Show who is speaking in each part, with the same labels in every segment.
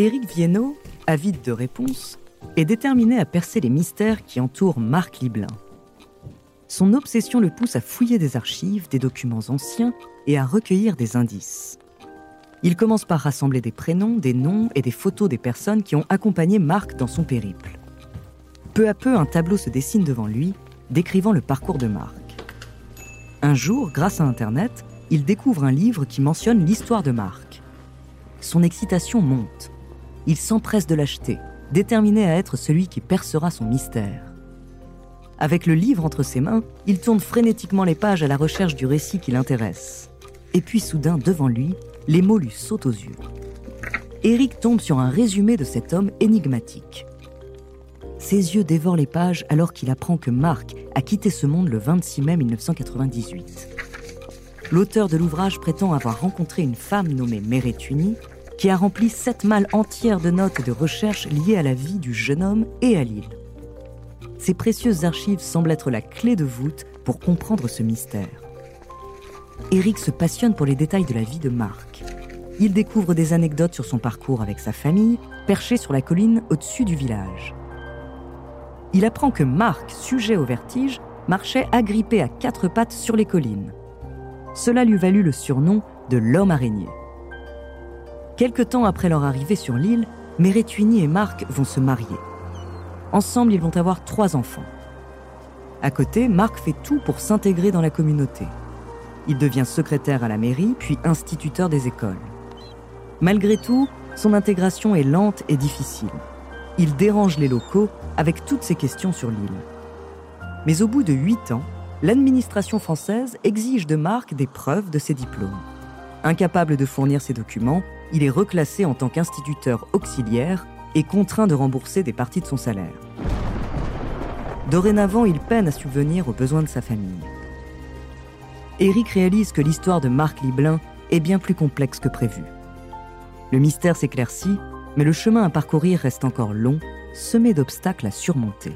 Speaker 1: Éric Viennot, avide de réponses, est déterminé à percer les mystères qui entourent Marc Liblin. Son obsession le pousse à fouiller des archives, des documents anciens et à recueillir des indices. Il commence par rassembler des prénoms, des noms et des photos des personnes qui ont accompagné Marc dans son périple. Peu à peu, un tableau se dessine devant lui, décrivant le parcours de Marc. Un jour, grâce à Internet, il découvre un livre qui mentionne l'histoire de Marc. Son excitation monte. Il s'empresse de l'acheter, déterminé à être celui qui percera son mystère. Avec le livre entre ses mains, il tourne frénétiquement les pages à la recherche du récit qui l'intéresse. Et puis soudain, devant lui, les mots lui sautent aux yeux. Eric tombe sur un résumé de cet homme énigmatique. Ses yeux dévorent les pages alors qu'il apprend que Marc a quitté ce monde le 26 mai 1998. L'auteur de l'ouvrage prétend avoir rencontré une femme nommée Mérétuni qui a rempli sept malles entières de notes et de recherches liées à la vie du jeune homme et à l'île. Ces précieuses archives semblent être la clé de voûte pour comprendre ce mystère. Eric se passionne pour les détails de la vie de Marc. Il découvre des anecdotes sur son parcours avec sa famille, perché sur la colline au-dessus du village. Il apprend que Marc, sujet au vertige, marchait agrippé à quatre pattes sur les collines. Cela lui valut le surnom de l'homme araignée. Quelque temps après leur arrivée sur l'île, Mérétuini et Marc vont se marier. Ensemble, ils vont avoir trois enfants. À côté, Marc fait tout pour s'intégrer dans la communauté. Il devient secrétaire à la mairie, puis instituteur des écoles. Malgré tout, son intégration est lente et difficile. Il dérange les locaux avec toutes ces questions sur l'île. Mais au bout de huit ans, l'administration française exige de Marc des preuves de ses diplômes. Incapable de fournir ses documents, il est reclassé en tant qu'instituteur auxiliaire et contraint de rembourser des parties de son salaire. Dorénavant, il peine à subvenir aux besoins de sa famille. Éric réalise que l'histoire de Marc Liblin est bien plus complexe que prévu. Le mystère s'éclaircit, mais le chemin à parcourir reste encore long, semé d'obstacles à surmonter.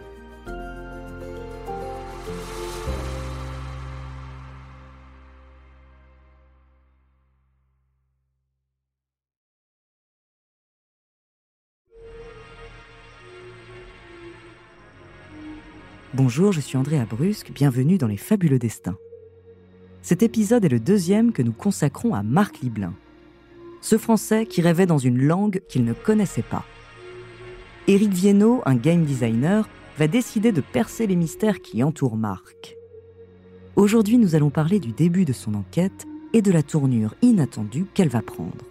Speaker 1: Bonjour, je suis André Brusque, bienvenue dans Les Fabuleux Destins. Cet épisode est le deuxième que nous consacrons à Marc Liblin, ce Français qui rêvait dans une langue qu'il ne connaissait pas. Éric Viennot, un game designer, va décider de percer les mystères qui entourent Marc. Aujourd'hui, nous allons parler du début de son enquête et de la tournure inattendue qu'elle va prendre.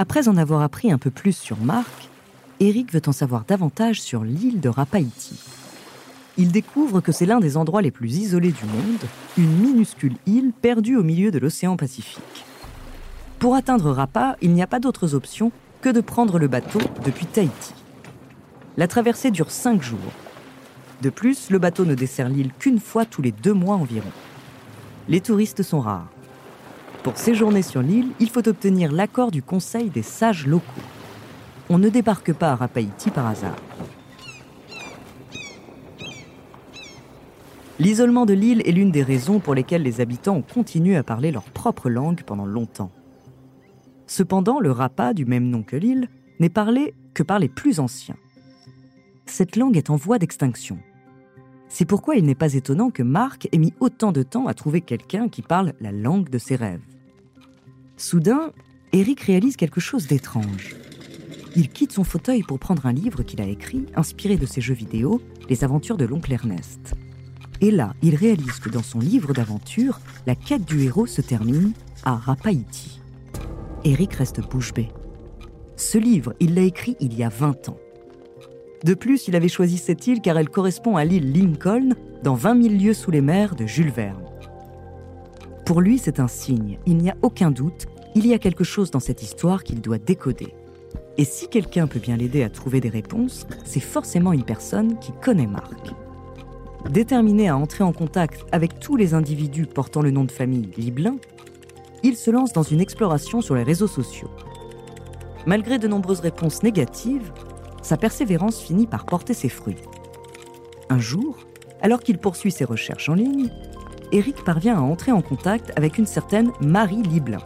Speaker 1: Après en avoir appris un peu plus sur Marc, Eric veut en savoir davantage sur l'île de Rapaïti. Il découvre que c'est l'un des endroits les plus isolés du monde, une minuscule île perdue au milieu de l'océan Pacifique. Pour atteindre Rapa, il n'y a pas d'autres options que de prendre le bateau depuis Tahiti. La traversée dure cinq jours. De plus, le bateau ne dessert l'île qu'une fois tous les deux mois environ. Les touristes sont rares. Pour séjourner sur l'île, il faut obtenir l'accord du Conseil des sages locaux. on ne débarque pas à Rapaïti par hasard. L'isolement de l'île est l'une des raisons pour lesquelles les habitants ont continué à parler leur propre langue pendant longtemps. Cependant, le rapa, du même nom que l'île, n'est parlé que par les plus anciens. Cette langue est en voie d'extinction. C'est pourquoi il n'est pas étonnant que Marc ait mis autant de temps à trouver quelqu'un qui parle la langue de ses rêves. Soudain, Eric réalise quelque chose d'étrange. Il quitte son fauteuil pour prendre un livre qu'il a écrit, inspiré de ses jeux vidéo, Les aventures de l'oncle Ernest. Et là, il réalise que dans son livre d'aventure, la quête du héros se termine à Rapaïti. Eric reste bouche bée. Ce livre, il l'a écrit il y a 20 ans. De plus, il avait choisi cette île car elle correspond à l'île Lincoln dans 20 000 lieues sous les mers de Jules Verne. Pour lui, c'est un signe, il n'y a aucun doute, il y a quelque chose dans cette histoire qu'il doit décoder. Et si quelqu'un peut bien l'aider à trouver des réponses, c'est forcément une personne qui connaît Marc. Déterminé à entrer en contact avec tous les individus portant le nom de famille Liblin, il se lance dans une exploration sur les réseaux sociaux. Malgré de nombreuses réponses négatives, sa persévérance finit par porter ses fruits. Un jour, alors qu'il poursuit ses recherches en ligne, Eric parvient à entrer en contact avec une certaine Marie Liblin.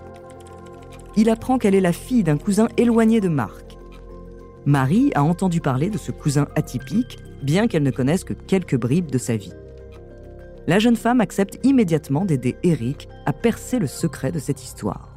Speaker 1: Il apprend qu'elle est la fille d'un cousin éloigné de Marc. Marie a entendu parler de ce cousin atypique, bien qu'elle ne connaisse que quelques bribes de sa vie. La jeune femme accepte immédiatement d'aider Eric à percer le secret de cette histoire.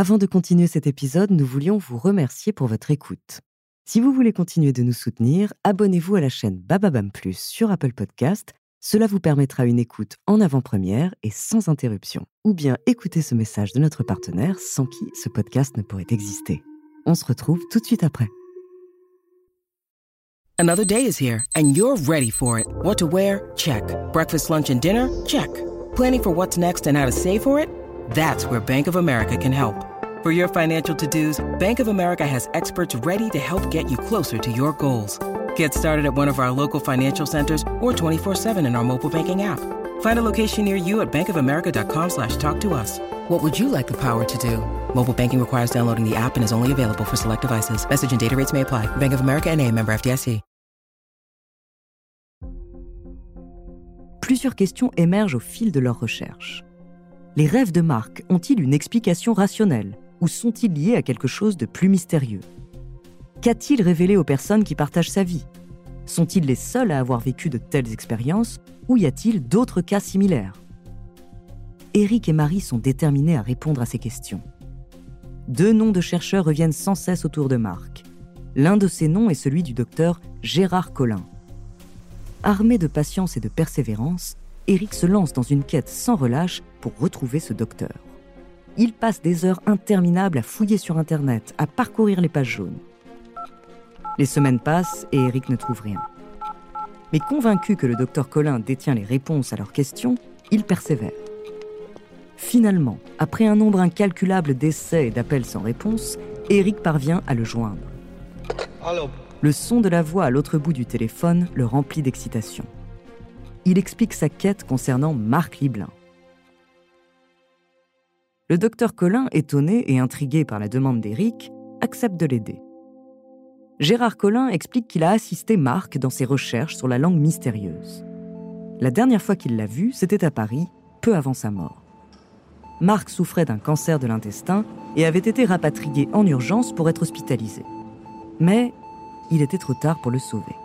Speaker 1: Avant de continuer cet épisode, nous voulions vous remercier pour votre écoute. Si vous voulez continuer de nous soutenir, abonnez-vous à la chaîne Bababam Plus sur Apple Podcast. Cela vous permettra une écoute en avant-première et sans interruption. Ou bien écoutez ce message de notre partenaire sans qui ce podcast ne pourrait exister. On se retrouve tout de suite après.
Speaker 2: Another day is here and you're ready for it. What to wear? Check. Breakfast, lunch and dinner? Check. Planning for what's next and how to save for it? That's where Bank of America can help. For your financial to-dos, Bank of America has experts ready to help get you closer to your goals. Get started at one of our local financial centers or 24-7 in our mobile banking app. Find a location near you at bankofamerica.com slash talk to us. What would you like the power to do? Mobile banking requires downloading the app and is only available for select devices. Message and data rates may apply. Bank of America and a member FDIC.
Speaker 1: Plusieurs questions émergent au fil de leurs recherches. Les rêves de Marc ont-ils une explication rationnelle ou sont-ils liés à quelque chose de plus mystérieux? Qu'a-t-il révélé aux personnes qui partagent sa vie? Sont-ils les seuls à avoir vécu de telles expériences? Ou y a-t-il d'autres cas similaires? Eric et Marie sont déterminés à répondre à ces questions. Deux noms de chercheurs reviennent sans cesse autour de Marc. L'un de ces noms est celui du docteur Gérard Collin. Armé de patience et de persévérance, Eric se lance dans une quête sans relâche pour retrouver ce docteur. Il passe des heures interminables à fouiller sur Internet, à parcourir les pages jaunes. Les semaines passent et Eric ne trouve rien. Mais convaincu que le docteur Colin détient les réponses à leurs questions, il persévère. Finalement, après un nombre incalculable d'essais et d'appels sans réponse, Eric parvient à le joindre. Le son de la voix à l'autre bout du téléphone le remplit d'excitation il explique sa quête concernant Marc Liblin. Le docteur Colin, étonné et intrigué par la demande d'Éric, accepte de l'aider. Gérard Collin explique qu'il a assisté Marc dans ses recherches sur la langue mystérieuse. La dernière fois qu'il l'a vu, c'était à Paris, peu avant sa mort. Marc souffrait d'un cancer de l'intestin et avait été rapatrié en urgence pour être hospitalisé. Mais il était trop tard pour le sauver.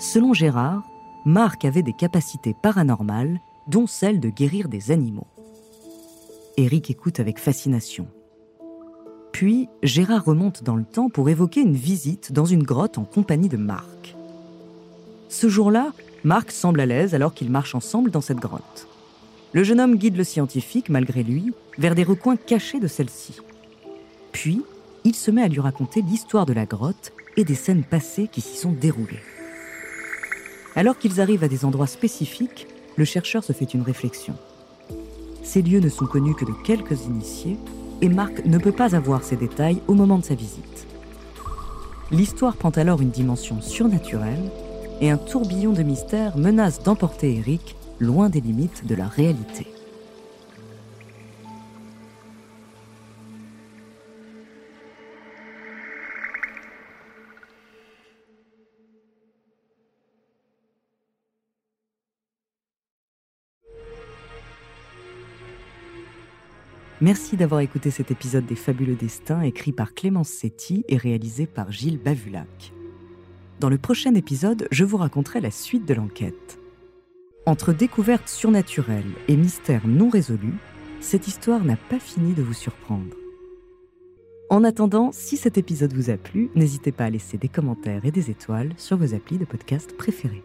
Speaker 1: Selon Gérard, Marc avait des capacités paranormales, dont celle de guérir des animaux. Eric écoute avec fascination. Puis, Gérard remonte dans le temps pour évoquer une visite dans une grotte en compagnie de Marc. Ce jour-là, Marc semble à l'aise alors qu'ils marchent ensemble dans cette grotte. Le jeune homme guide le scientifique, malgré lui, vers des recoins cachés de celle-ci. Puis, il se met à lui raconter l'histoire de la grotte et des scènes passées qui s'y sont déroulées. Alors qu'ils arrivent à des endroits spécifiques, le chercheur se fait une réflexion. Ces lieux ne sont connus que de quelques initiés et Marc ne peut pas avoir ces détails au moment de sa visite. L'histoire prend alors une dimension surnaturelle et un tourbillon de mystère menace d'emporter Eric loin des limites de la réalité. Merci d'avoir écouté cet épisode des Fabuleux Destins écrit par Clémence Setti et réalisé par Gilles Bavulac. Dans le prochain épisode, je vous raconterai la suite de l'enquête. Entre découvertes surnaturelles et mystères non résolus, cette histoire n'a pas fini de vous surprendre. En attendant, si cet épisode vous a plu, n'hésitez pas à laisser des commentaires et des étoiles sur vos applis de podcast préférés.